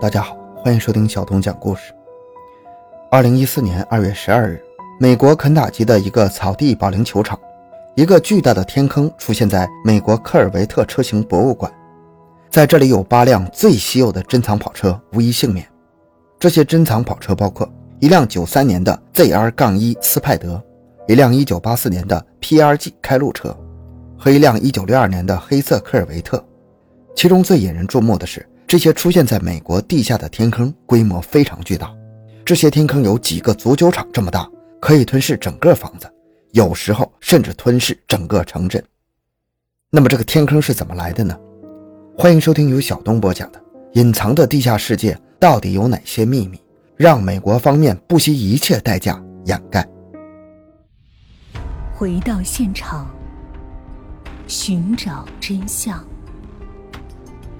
大家好，欢迎收听小童讲故事。二零一四年二月十二日，美国肯塔基的一个草地保龄球场，一个巨大的天坑出现在美国科尔维特车型博物馆。在这里有八辆最稀有的珍藏跑车无一幸免。这些珍藏跑车包括一辆九三年的 ZR-1 斯派德，一辆一九八四年的 PRG 开路车，和一辆一九六二年的黑色科尔维特。其中最引人注目的是。这些出现在美国地下的天坑规模非常巨大，这些天坑有几个足球场这么大，可以吞噬整个房子，有时候甚至吞噬整个城镇。那么这个天坑是怎么来的呢？欢迎收听由小东播讲的《隐藏的地下世界》，到底有哪些秘密，让美国方面不惜一切代价掩盖？回到现场，寻找真相。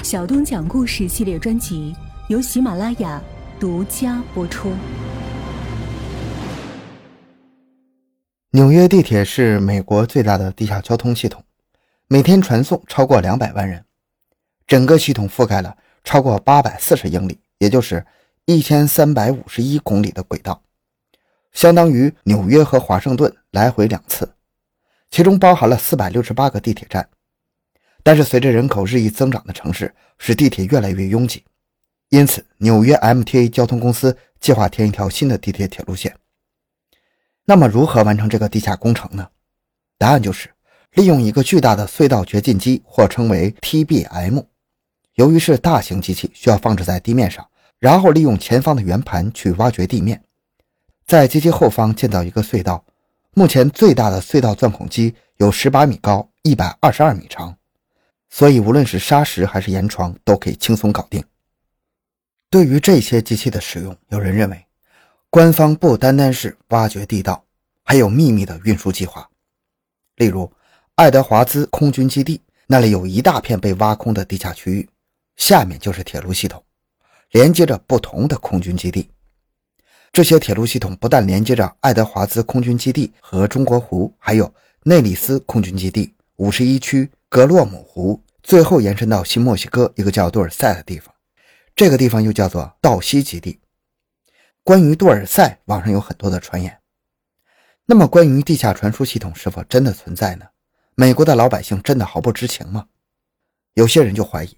小东讲故事系列专辑由喜马拉雅独家播出。纽约地铁是美国最大的地下交通系统，每天传送超过两百万人。整个系统覆盖了超过八百四十英里，也就是一千三百五十一公里的轨道，相当于纽约和华盛顿来回两次，其中包含了四百六十八个地铁站。但是，随着人口日益增长的城市使地铁越来越拥挤，因此纽约 MTA 交通公司计划填一条新的地铁铁路线。那么，如何完成这个地下工程呢？答案就是利用一个巨大的隧道掘进机，或称为 TBM。由于是大型机器，需要放置在地面上，然后利用前方的圆盘去挖掘地面，在机器后方建造一个隧道。目前最大的隧道钻孔机有十八米高，一百二十二米长。所以，无论是砂石还是岩床，都可以轻松搞定。对于这些机器的使用，有人认为，官方不单单是挖掘地道，还有秘密的运输计划。例如，爱德华兹空军基地那里有一大片被挖空的地下区域，下面就是铁路系统，连接着不同的空军基地。这些铁路系统不但连接着爱德华兹空军基地和中国湖，还有内里斯空军基地、五十一区。格洛姆湖最后延伸到新墨西哥一个叫杜尔塞的地方，这个地方又叫做道西基地。关于杜尔塞，网上有很多的传言。那么，关于地下传输系统是否真的存在呢？美国的老百姓真的毫不知情吗？有些人就怀疑，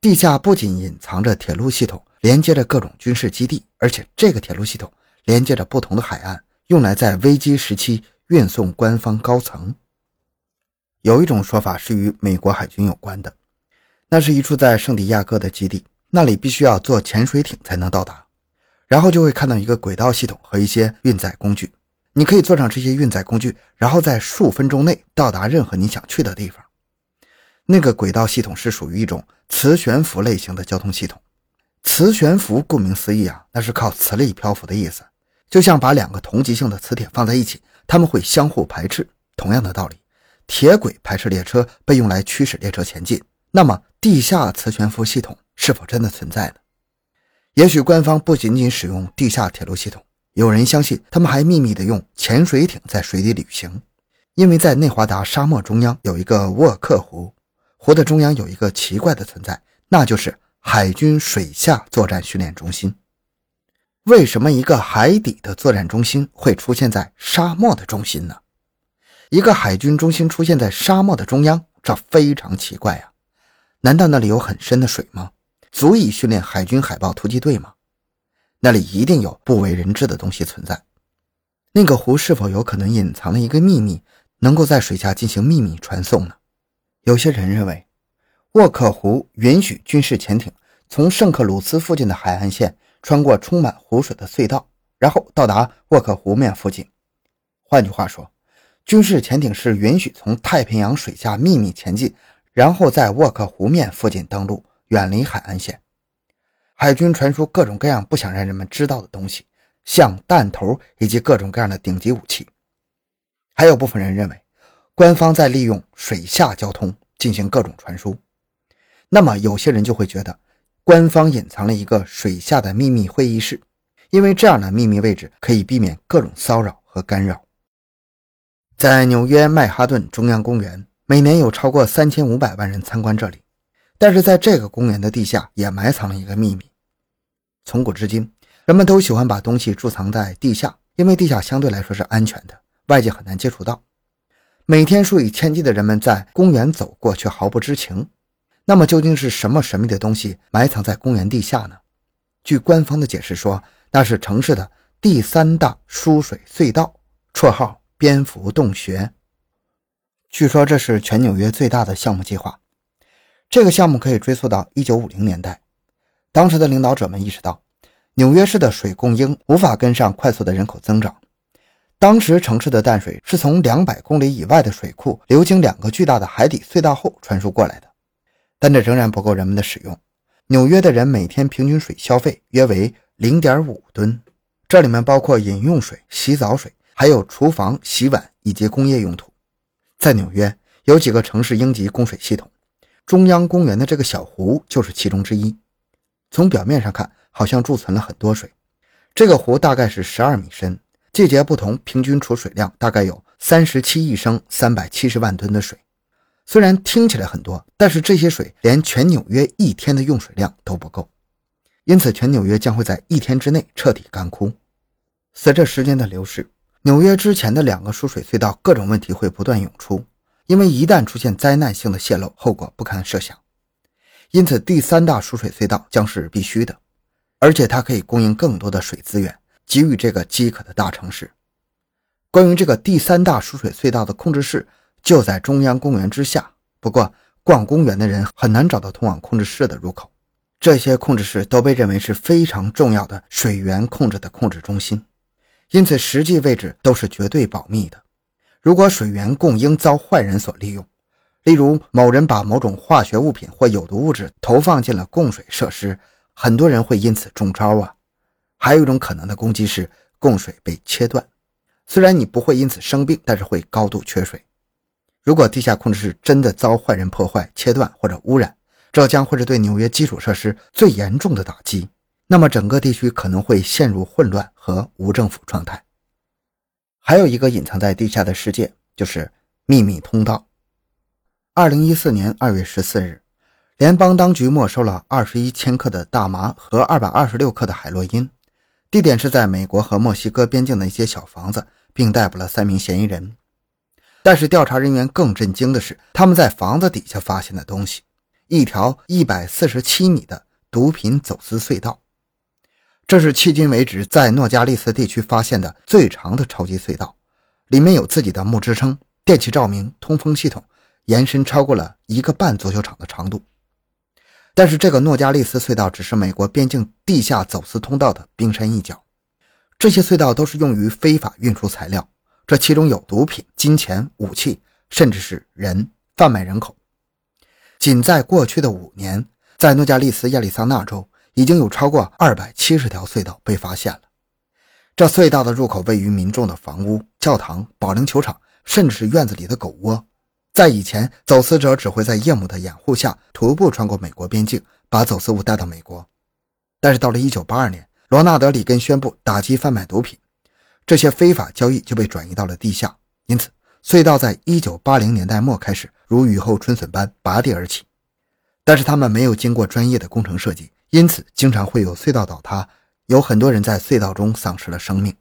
地下不仅隐藏着铁路系统，连接着各种军事基地，而且这个铁路系统连接着不同的海岸，用来在危机时期运送官方高层。有一种说法是与美国海军有关的，那是一处在圣地亚哥的基地，那里必须要坐潜水艇才能到达，然后就会看到一个轨道系统和一些运载工具，你可以坐上这些运载工具，然后在数分钟内到达任何你想去的地方。那个轨道系统是属于一种磁悬浮类型的交通系统，磁悬浮顾名思义啊，那是靠磁力漂浮的意思，就像把两个同极性的磁铁放在一起，它们会相互排斥，同样的道理。铁轨排斥列车被用来驱使列车前进，那么地下磁悬浮系统是否真的存在呢？也许官方不仅仅使用地下铁路系统，有人相信他们还秘密地用潜水艇在水底旅行，因为在内华达沙漠中央有一个沃克湖，湖的中央有一个奇怪的存在，那就是海军水下作战训练中心。为什么一个海底的作战中心会出现在沙漠的中心呢？一个海军中心出现在沙漠的中央，这非常奇怪呀！难道那里有很深的水吗？足以训练海军海豹突击队吗？那里一定有不为人知的东西存在。那个湖是否有可能隐藏了一个秘密，能够在水下进行秘密传送呢？有些人认为，沃克湖允许军事潜艇从圣克鲁斯附近的海岸线穿过充满湖水的隧道，然后到达沃克湖面附近。换句话说，军事潜艇是允许从太平洋水下秘密前进，然后在沃克湖面附近登陆，远离海岸线。海军传输各种各样不想让人们知道的东西，像弹头以及各种各样的顶级武器。还有部分人认为，官方在利用水下交通进行各种传输。那么有些人就会觉得，官方隐藏了一个水下的秘密会议室，因为这样的秘密位置可以避免各种骚扰和干扰。在纽约曼哈顿中央公园，每年有超过三千五百万人参观这里。但是在这个公园的地下也埋藏了一个秘密，从古至今，人们都喜欢把东西贮藏在地下，因为地下相对来说是安全的，外界很难接触到。每天数以千计的人们在公园走过，却毫不知情。那么，究竟是什么神秘的东西埋藏在公园地下呢？据官方的解释说，那是城市的第三大输水隧道，绰号“蝙蝠洞穴”。据说这是全纽约最大的项目计划。这个项目可以追溯到1950年代，当时的领导者们意识到，纽约市的水供应无法跟上快速的人口增长。当时城市的淡水是从两百公里以外的水库流经两个巨大的海底隧道后传输过来的，但这仍然不够人们的使用。纽约的人每天平均水消费约为零点五吨，这里面包括饮用水、洗澡水，还有厨房、洗碗以及工业用途。在纽约有几个城市应急供水系统，中央公园的这个小湖就是其中之一。从表面上看，好像贮存了很多水。这个湖大概是十二米深。季节不同，平均储水量大概有三十七亿升，三百七十万吨的水。虽然听起来很多，但是这些水连全纽约一天的用水量都不够，因此全纽约将会在一天之内彻底干枯。随着时间的流逝，纽约之前的两个输水隧道各种问题会不断涌出，因为一旦出现灾难性的泄漏，后果不堪设想。因此，第三大输水隧道将是必须的，而且它可以供应更多的水资源。给予这个饥渴的大城市。关于这个第三大输水隧道的控制室就在中央公园之下，不过逛公园的人很难找到通往控制室的入口。这些控制室都被认为是非常重要的水源控制的控制中心，因此实际位置都是绝对保密的。如果水源供应遭坏人所利用，例如某人把某种化学物品或有毒物质投放进了供水设施，很多人会因此中招啊。还有一种可能的攻击是供水被切断，虽然你不会因此生病，但是会高度缺水。如果地下控制室真的遭坏人破坏、切断或者污染，这将会是对纽约基础设施最严重的打击。那么整个地区可能会陷入混乱和无政府状态。还有一个隐藏在地下的世界，就是秘密通道。二零一四年二月十四日，联邦当局没收了二十一千克的大麻和二百二十六克的海洛因。地点是在美国和墨西哥边境的一些小房子，并逮捕了三名嫌疑人。但是调查人员更震惊的是，他们在房子底下发现的东西——一条一百四十七米的毒品走私隧道。这是迄今为止在诺加利斯地区发现的最长的超级隧道，里面有自己的木支撑、电气照明、通风系统，延伸超过了一个半足球场的长度。但是这个诺加利斯隧道只是美国边境地下走私通道的冰山一角，这些隧道都是用于非法运输材料，这其中有毒品、金钱、武器，甚至是人贩卖人口。仅在过去的五年，在诺加利斯亚利桑那州已经有超过二百七十条隧道被发现了。这隧道的入口位于民众的房屋、教堂、保龄球场，甚至是院子里的狗窝。在以前，走私者只会在夜幕的掩护下徒步穿过美国边境，把走私物带到美国。但是到了1982年，罗纳德·里根宣布打击贩卖毒品，这些非法交易就被转移到了地下。因此，隧道在1980年代末开始如雨后春笋般拔地而起。但是他们没有经过专业的工程设计，因此经常会有隧道倒塌，有很多人在隧道中丧失了生命。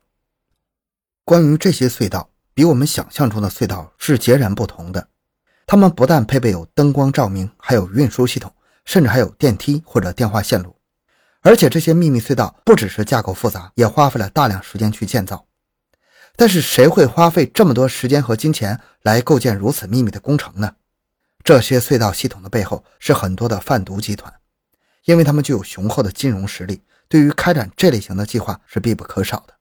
关于这些隧道，比我们想象中的隧道是截然不同的。它们不但配备有灯光照明，还有运输系统，甚至还有电梯或者电话线路。而且这些秘密隧道不只是架构复杂，也花费了大量时间去建造。但是谁会花费这么多时间和金钱来构建如此秘密的工程呢？这些隧道系统的背后是很多的贩毒集团，因为他们具有雄厚的金融实力，对于开展这类型的计划是必不可少的。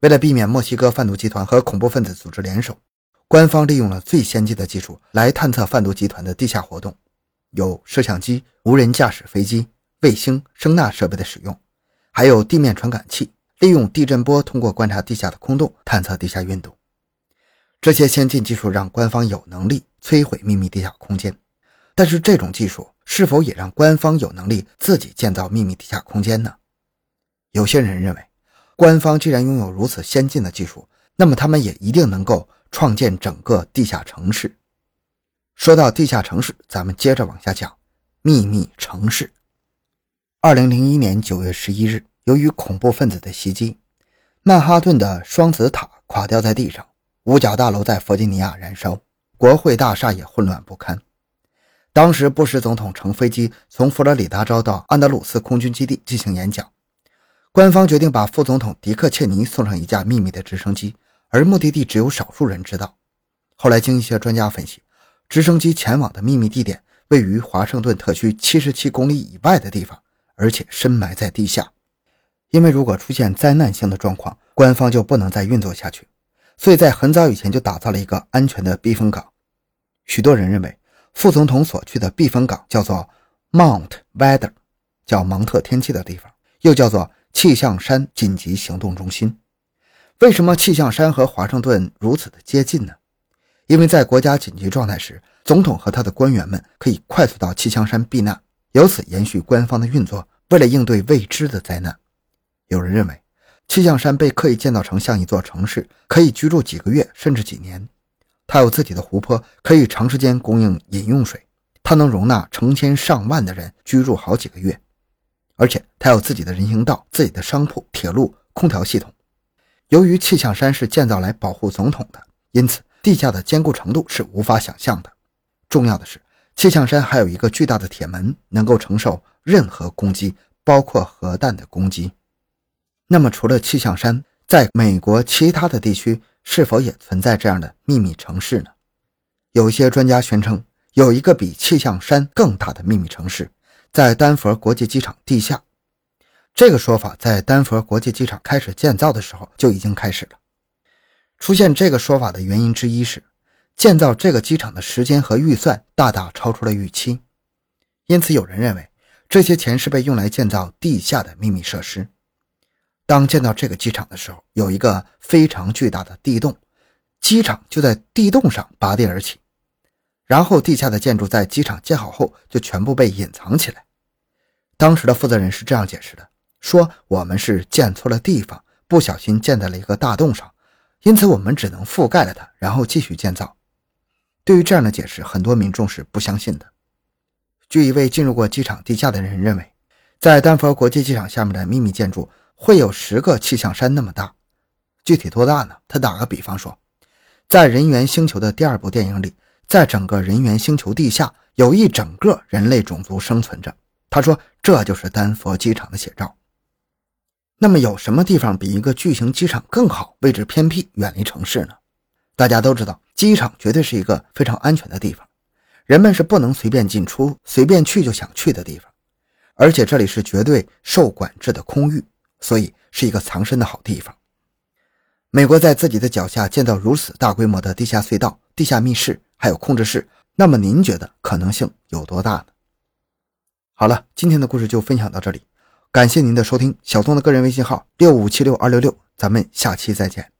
为了避免墨西哥贩毒集团和恐怖分子组织联手。官方利用了最先进的技术来探测贩毒集团的地下活动，有摄像机、无人驾驶飞机、卫星、声纳设备的使用，还有地面传感器，利用地震波通过观察地下的空洞探测地下运动。这些先进技术让官方有能力摧毁秘密地下空间，但是这种技术是否也让官方有能力自己建造秘密地下空间呢？有些人认为，官方既然拥有如此先进的技术，那么他们也一定能够。创建整个地下城市。说到地下城市，咱们接着往下讲。秘密城市。二零零一年九月十一日，由于恐怖分子的袭击，曼哈顿的双子塔垮掉在地上，五角大楼在弗吉尼亚燃烧，国会大厦也混乱不堪。当时，布什总统乘飞机从佛罗里达州到安德鲁斯空军基地进行演讲，官方决定把副总统迪克切尼送上一架秘密的直升机，而目的地只有少数人知道。后来，经一些专家分析，直升机前往的秘密地点位于华盛顿特区七十七公里以外的地方。而且深埋在地下，因为如果出现灾难性的状况，官方就不能再运作下去，所以在很早以前就打造了一个安全的避风港。许多人认为，副总统所去的避风港叫做 Mount Weather，叫芒特天气的地方，又叫做气象山紧急行动中心。为什么气象山和华盛顿如此的接近呢？因为在国家紧急状态时，总统和他的官员们可以快速到气象山避难。由此延续官方的运作。为了应对未知的灾难，有人认为气象山被刻意建造成像一座城市，可以居住几个月甚至几年。它有自己的湖泊，可以长时间供应饮用水。它能容纳成千上万的人居住好几个月，而且它有自己的人行道、自己的商铺、铁路、空调系统。由于气象山是建造来保护总统的，因此地下的坚固程度是无法想象的。重要的是。气象山还有一个巨大的铁门，能够承受任何攻击，包括核弹的攻击。那么，除了气象山，在美国其他的地区是否也存在这样的秘密城市呢？有些专家宣称，有一个比气象山更大的秘密城市，在丹佛国际机场地下。这个说法在丹佛国际机场开始建造的时候就已经开始了。出现这个说法的原因之一是。建造这个机场的时间和预算大大超出了预期，因此有人认为这些钱是被用来建造地下的秘密设施。当建造这个机场的时候，有一个非常巨大的地洞，机场就在地洞上拔地而起。然后地下的建筑在机场建好后就全部被隐藏起来。当时的负责人是这样解释的：说我们是建错了地方，不小心建在了一个大洞上，因此我们只能覆盖了它，然后继续建造。对于这样的解释，很多民众是不相信的。据一位进入过机场地下的人认为，在丹佛国际机场下面的秘密建筑会有十个气象山那么大。具体多大呢？他打个比方说，在《人猿星球》的第二部电影里，在整个人猿星球地下有一整个人类种族生存着。他说，这就是丹佛机场的写照。那么，有什么地方比一个巨型机场更好，位置偏僻，远离城市呢？大家都知道。机场绝对是一个非常安全的地方，人们是不能随便进出、随便去就想去的地方，而且这里是绝对受管制的空域，所以是一个藏身的好地方。美国在自己的脚下建造如此大规模的地下隧道、地下密室，还有控制室，那么您觉得可能性有多大呢？好了，今天的故事就分享到这里，感谢您的收听。小东的个人微信号六五七六二六六，咱们下期再见。